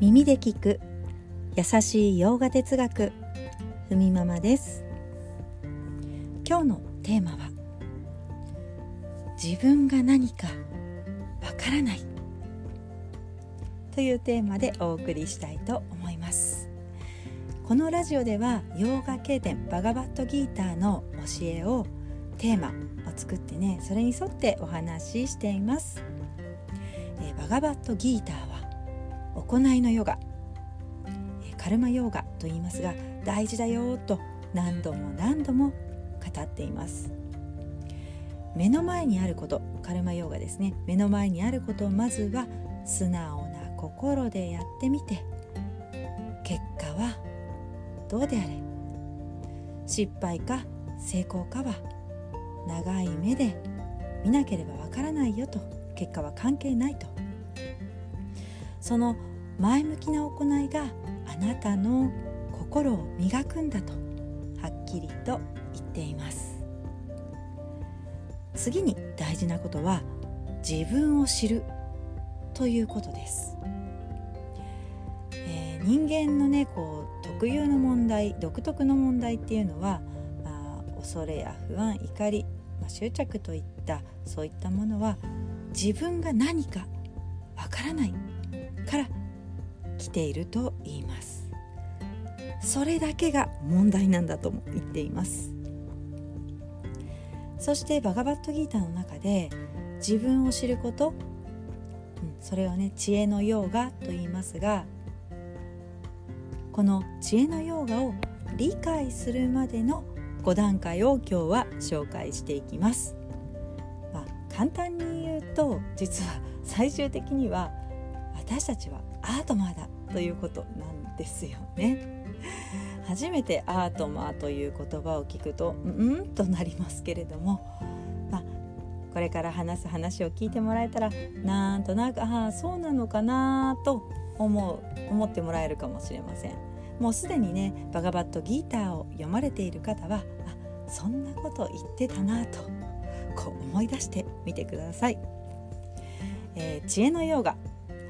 耳で聞く。優しい洋画哲学。ふみママです。今日のテーマは自分が何かわからない。というテーマでお送りしたいと思います。このラジオでは洋画経典バガバットギーターの教えをテーマを作ってねそれに沿ってお話ししています、えー、バガバットギーターは行いのヨガ。カルマヨガと言いますが大事だよと何度も何度も語っています。目の前にあることカルマヨガですね。目の前にあることをまずは素直な心でやってみて結果はどうであれ。失敗か成功かは長い目で見なければわからないよと結果は関係ないと。その前向きな行いがあなたの心を磨くんだとはっきりと言っています。次に大事なことは自分を知るということです、えー、人間のねこう特有の問題独特の問題っていうのは恐れや不安怒り、まあ、執着といったそういったものは自分が何かわからないから来ていると言いますそれだけが問題なんだとも言っていますそしてバガバットギーターの中で自分を知ること、うん、それをね知恵のヨーガと言いますがこの知恵のヨーガを理解するまでの5段階を今日は紹介していきます。まあ、簡単に言うと実は最終的には私たちはアートマーだということなんですよね。初めてアートマーという言葉を聞くとうんとなりますけれども、まあ、これから話す話を聞いてもらえたらなんとなくああそうなのかなと思う思ってもらえるかもしれません。もうすでにねバガバットギーターを読まれている方はあそんなこと言ってたなとこう思い出してみてください。えー、知恵のヨーガ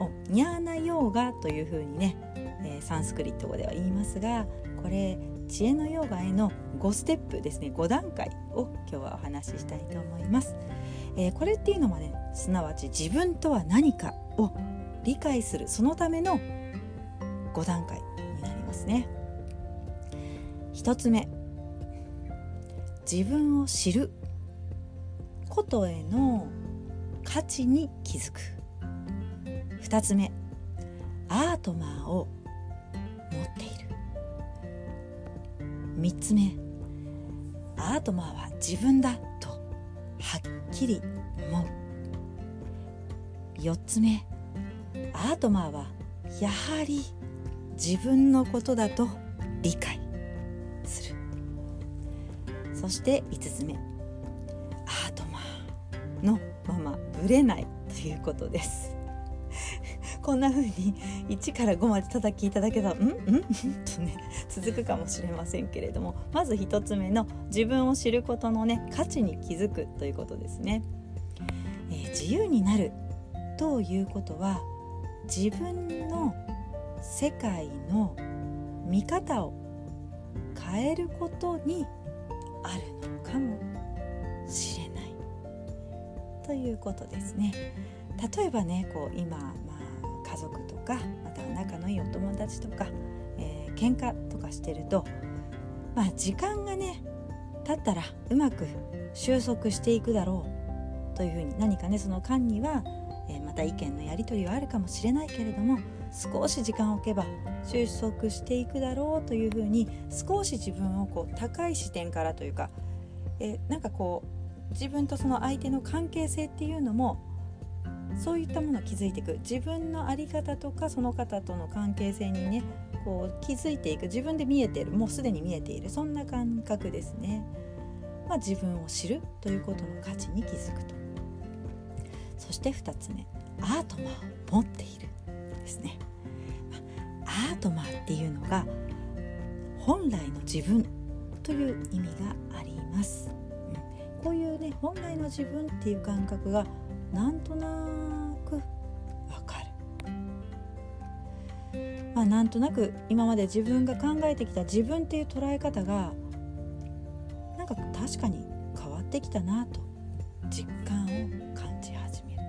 をニャーナヨーガというふうにね、えー、サンスクリット語では言いますがこれ知恵のヨガへの5ステップですね。5段階を今日はお話ししたいと思います。えー、これっていうのはねすなわち自分とは何かを理解する。そのための5段階になりますね。1つ目自分を知る。ことへの価値に気づく。2つ目。アートマーを持っている。3つ目。アートマーは自分だとはっきり思う。4つ目。アートマーはやはり自分のことだと理解する。そして5つ目。アートマーのままぶれないということです。こんな風に 1から5まで叩きいただけたら「うんうん?」とね続くかもしれませんけれどもまず1つ目の自分を知ることのね価値に気づくということですね。えー、自由になるということは自分の世界の見方を変えることにあるのかもしれないということですね。例えばねこう今、ま、族とかまたは仲のいいお友達とか、えー、喧嘩とかしてると、まあ、時間がね経ったらうまく収束していくだろうというふうに何かねその間には、えー、また意見のやり取りはあるかもしれないけれども少し時間を置けば収束していくだろうというふうに少し自分をこう高い視点からというかえなんかこう自分とその相手の関係性っていうのもそういったものを築いていく。自分の在り方とかその方との関係性にねこう気づいていく。自分で見えている。もうすでに見えている。そんな感覚ですね。まあ、自分を知るということの価値に気づくと。そして2つ目。アートマーを持っているですね。アートマーっていうのが本来の自分という意味があります、こういうね本来の自分っていう感覚がなんとなくわかる。まあ、なんとなく今まで自分が考えてきた自分っていう捉え方がなんか確かに変わってきたなと実感を感じ始める、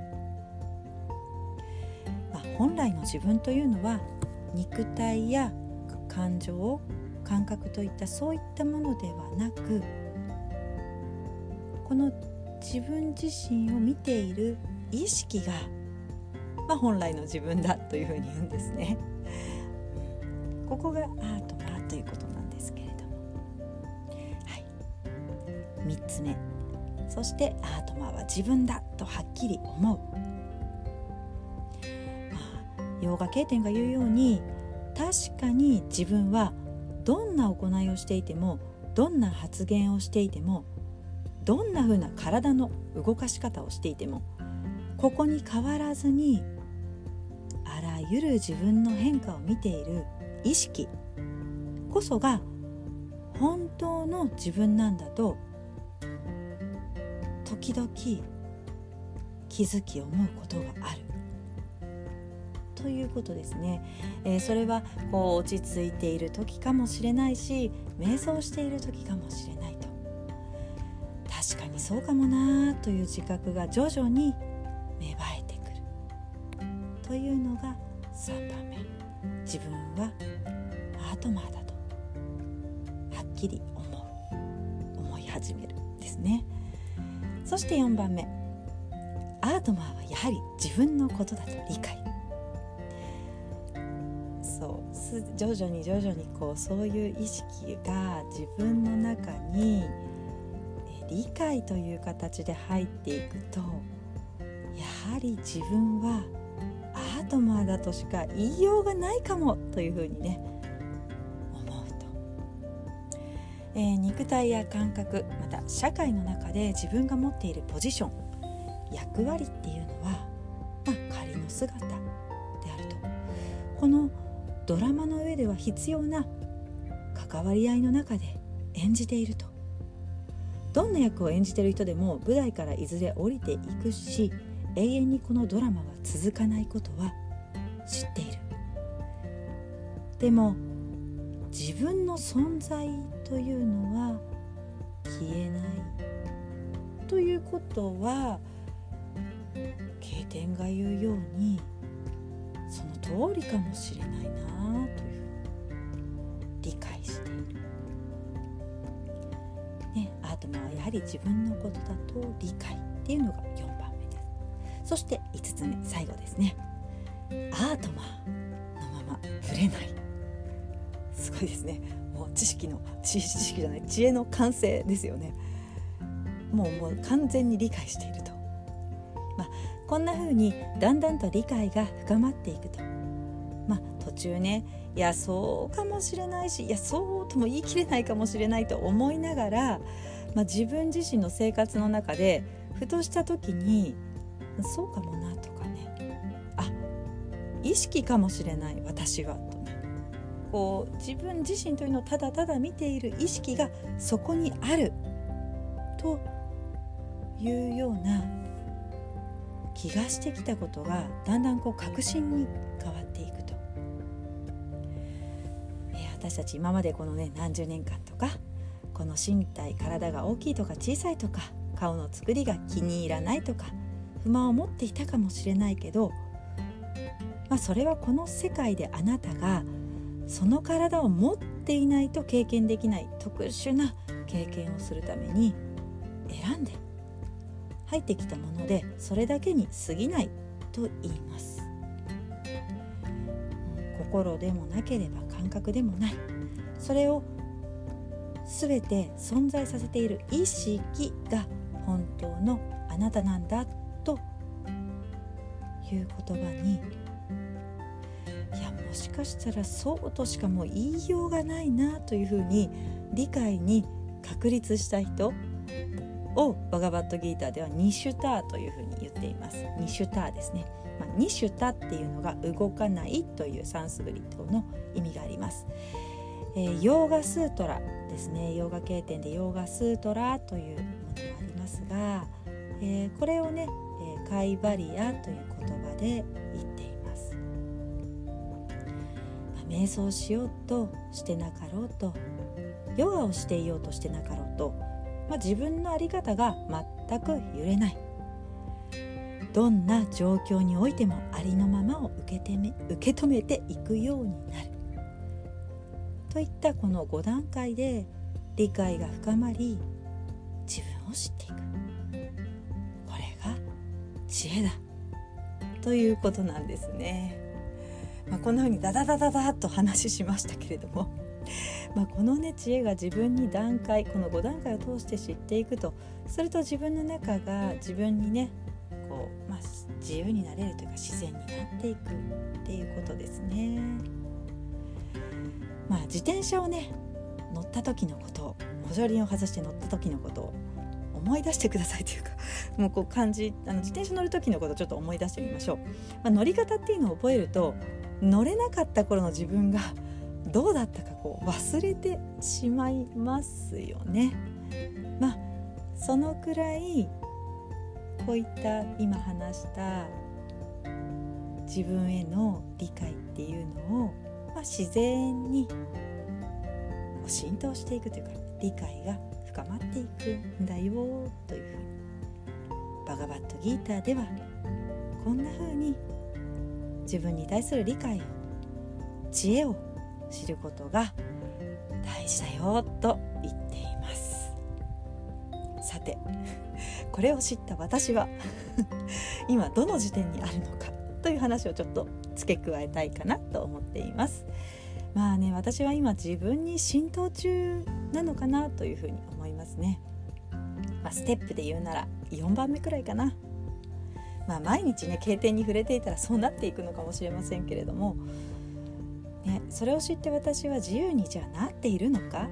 まあ、本来の自分というのは肉体や感情感覚といったそういったものではなくこの自分自身を見ている意識が、まあ、本来の自分だというふうに言うんですね。ここがアートマということなんですけれども、はい、3つ目。そしてアートマーは自分だとはっきり思う、まあ、ヨガ経典が言うように確かに自分はどんな行いをしていてもどんな発言をしていてもどんな風な体の動かし方をしていてもここに変わらずにあらゆる自分の変化を見ている意識こそが本当の自分なんだと時々気づき思うことがある。ということですね、えー、それはこう落ち着いている時かもしれないし瞑想している時かもしれない。そうかもなという自覚が徐々に芽生えてくる。というのが3番目自分はアートマーだとはっきり思う思い始めるですね。そして4番目。アートマーはやはり自分のことだと理解。そう徐々に徐々にこうそういう意識が自分の中に理解という形で入っていくとやはり自分はアートマーだとしか言いようがないかもというふうにね思うと、えー、肉体や感覚また社会の中で自分が持っているポジション役割っていうのは、まあ、仮の姿であると。このドラマの上では必要な関わり合いの中で演じていると。どんな役を演じてる人でも舞台からいずれ降りていくし永遠にこのドラマは続かないことは知っているでも自分の存在というのは消えないということは経典が言うようにその通りかもしれないなという理解している。ね、アートマはやはり自分のことだと理解っていうのが4番目です。そして5つ目最後ですね。アートマーのまま触れない。すごいですね。もう知識の知識じゃない知恵の完成ですよね。もうもう完全に理解していると。まあこんな風にだんだんと理解が深まっていくと。まあ途中ねいやそうかもしれないしいやそうとも言い切れないかもしれないと思いながら、まあ、自分自身の生活の中でふとした時にそうかもなとかね。あ意識かもしれない私はとね。こう自分自身というのをただただ見ている意識がそこにあるというような気がしてきたことがだんだんこう確信に変わっていくと、え、私たち今までこのね何十年間とかの身体体が大きいとか小さいとか顔の作りが気に入らないとか不満を持っていたかもしれないけど、まあ、それはこの世界であなたがその体を持っていないと経験できない特殊な経験をするために選んで入ってきたものでそれだけに過ぎないと言います、心でもなければ感覚でもない。それを全て存在させている意識が本当のあなたなんだという言葉にいやもしかしたらそうとしかもう言いようがないなというふうに理解に確立した人をバガバットギーターではニシュターというふうに言っています。ニシュターですね、まあ、ニシュタっていうのが動かないというサンスグリットの意味があります、えー、ヨーガスートラですね。ヨーガ経典でヨーガスートラというものもありますが、えー、これをね、えー、カイバリアという言葉で言っています、まあ、瞑想しようとしてなかろうとヨガをしていようとしてなかろうと、まあ、自分の在り方が全く揺れない。どんな状況においてもありのままを受けてめ受け止めていくようになる。といったこの5段階で理解が深まり自分を知っていくこれが知恵だということなんですね。まあ、こんな風にダダダダダと話しましたけれども まあこのね知恵が自分に段階この5段階を通して知っていくとすると自分の中が自分にねこう、まあ、自由になれるというか自然になっていくっていうことですね。まあ、自転車をね乗った時のことを補助輪を外して乗った時のことを思い出してくださいというか もうこう感じあの自転車乗る時のことをちょっと思い出してみましょう、まあ、乗り方っていうのを覚えると乗れなかった頃の自分が どうだったかこう忘れてしまいますよね。まあそのくらいこういった今話した自分への理解っていうのを、まあ、自然に浸透していくというか理解が深まっていくんだよというふうにバガバットギーターではこんなふうに自分に対する理解を知恵を知ることが大事だよと言っています。さてこれを知った私は今どの時点にあるのかという話をちょっと付け加えたいかなと思っています。まあね私は今自分に浸透中なのかなというふうに思いますね、まあ、ステップで言うなら4番目くらいかな。まあ毎日ね経典に触れていたらそうなっていくのかもしれませんけれども。ね、それを知って私は自由にじゃあなっているのか？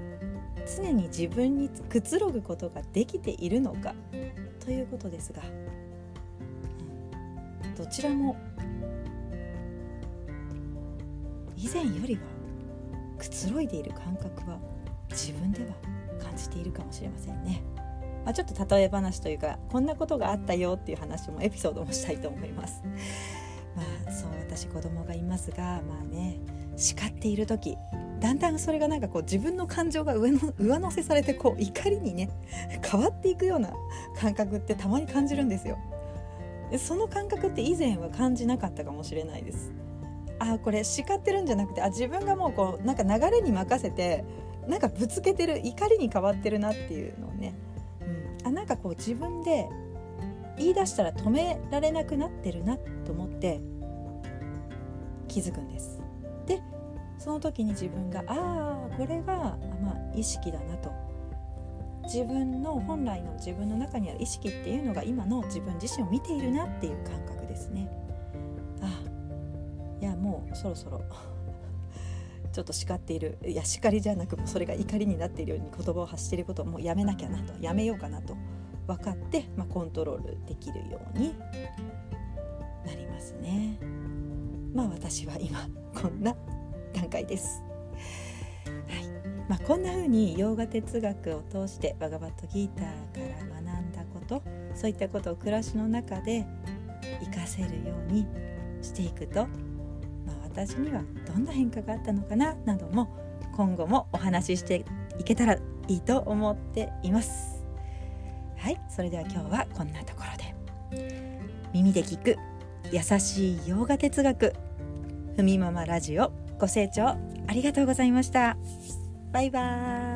常に自分にくつろぐことができているのか？ということですが、うん、どちらも以前よりはくつろいでいる感覚は自分では感じているかもしれませんね。まあ、ちょっと例え話というかこんなことがあったよっていう話もエピソードもしたいと思います。まあそう私子供がいますがまあね叱っている時だんだんそれがなんかこう自分の感情が上の 上乗せされてこう怒りにね 変わっていくような感覚ってたまに感じるんですよ。その感覚って以前は感じなかったかもしれないです。あこれ叱ってるんじゃなくてあ自分がもうこうなんか流れに任せてなんかぶつけてる怒りに変わってるなっていうのをね、うん、あなんかこう自分で言い出したら止められなくなってるなと思って気づくんです。でその時に自分がああこれが、まあ、意識だなと自分の本来の自分の中にある意識っていうのが今の自分自身を見ているなっていう感覚ですね。いやもうそろそろ。ちょっと叱っている。いや叱りじゃなくそれが怒りになっているように言葉を発していることをもうやめなきゃなと。やめようかなと。分かって、まあ、コントロールできるようになりますね。まあ私は今こんな段階です。はい。まあ、こんな風に洋画哲学を通してバガバットギーターから学んだことそういったことを暮らしの中で活かせるようにしていくと、私にはどんな変化があったのかななども今後もお話ししていけたらいいと思っています。はい。それでは今日はこんなところで。耳で聞く優しい洋画哲学ふみママラジオご清聴ありがとうございました。バイバーイ。